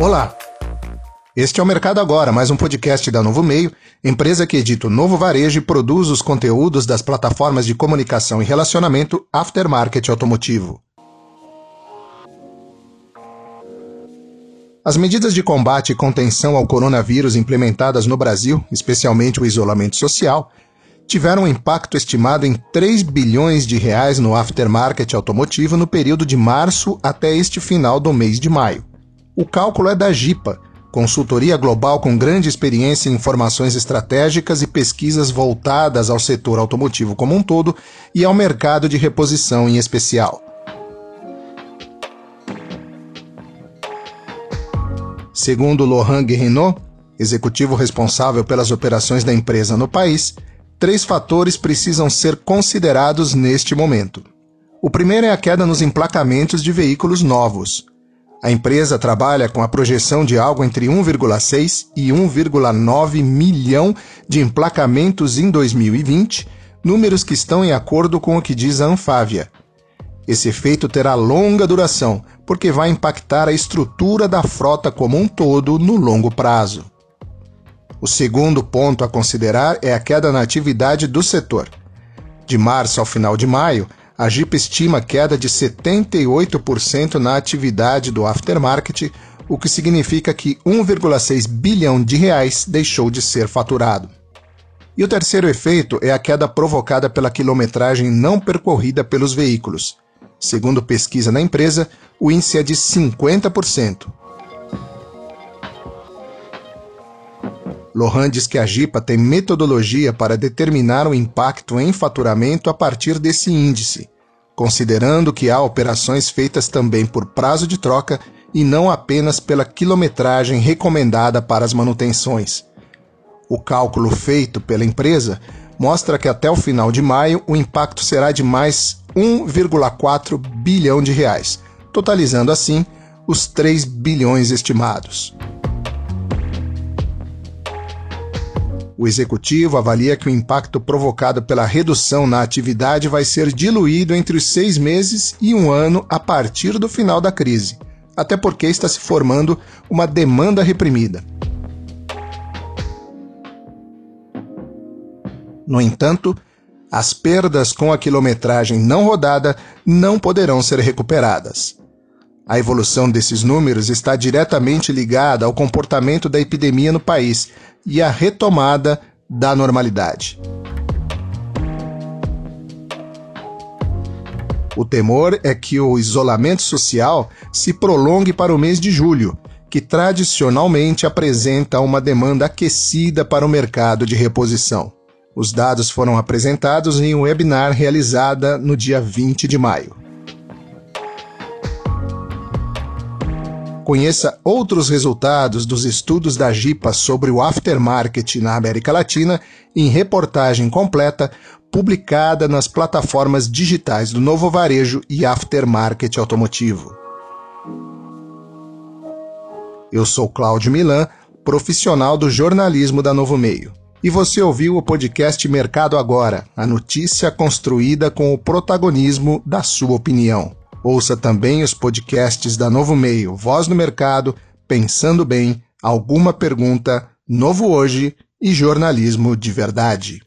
Olá! Este é o Mercado Agora, mais um podcast da Novo Meio, empresa que edita o novo varejo e produz os conteúdos das plataformas de comunicação e relacionamento aftermarket automotivo. As medidas de combate e contenção ao coronavírus implementadas no Brasil, especialmente o isolamento social, tiveram um impacto estimado em 3 bilhões de reais no aftermarket automotivo no período de março até este final do mês de maio. O cálculo é da GIPA, consultoria global com grande experiência em informações estratégicas e pesquisas voltadas ao setor automotivo como um todo e ao mercado de reposição em especial. Segundo Laurent Guérinot, executivo responsável pelas operações da empresa no país, três fatores precisam ser considerados neste momento. O primeiro é a queda nos emplacamentos de veículos novos, a empresa trabalha com a projeção de algo entre 1,6 e 1,9 milhão de emplacamentos em 2020, números que estão em acordo com o que diz a Anfávia. Esse efeito terá longa duração, porque vai impactar a estrutura da frota como um todo no longo prazo. O segundo ponto a considerar é a queda na atividade do setor. De março ao final de maio, a Jeep estima queda de 78% na atividade do aftermarket, o que significa que 1,6 bilhão de reais deixou de ser faturado. E o terceiro efeito é a queda provocada pela quilometragem não percorrida pelos veículos. Segundo pesquisa na empresa, o índice é de 50%. Lohan diz que a JIPA tem metodologia para determinar o impacto em faturamento a partir desse índice, considerando que há operações feitas também por prazo de troca e não apenas pela quilometragem recomendada para as manutenções. O cálculo feito pela empresa mostra que até o final de maio o impacto será de mais 1,4 bilhão de reais, totalizando assim os 3 bilhões estimados. O executivo avalia que o impacto provocado pela redução na atividade vai ser diluído entre os seis meses e um ano a partir do final da crise, até porque está se formando uma demanda reprimida. No entanto, as perdas com a quilometragem não rodada não poderão ser recuperadas. A evolução desses números está diretamente ligada ao comportamento da epidemia no país e à retomada da normalidade. O temor é que o isolamento social se prolongue para o mês de julho, que tradicionalmente apresenta uma demanda aquecida para o mercado de reposição. Os dados foram apresentados em um webinar realizada no dia 20 de maio. Conheça outros resultados dos estudos da GIPA sobre o aftermarket na América Latina em reportagem completa publicada nas plataformas digitais do Novo Varejo e Aftermarket Automotivo. Eu sou Cláudio Milan, profissional do jornalismo da Novo Meio. E você ouviu o podcast Mercado Agora, a notícia construída com o protagonismo da sua opinião. Ouça também os podcasts da Novo Meio, Voz no Mercado, Pensando Bem, Alguma Pergunta, Novo Hoje e Jornalismo de Verdade.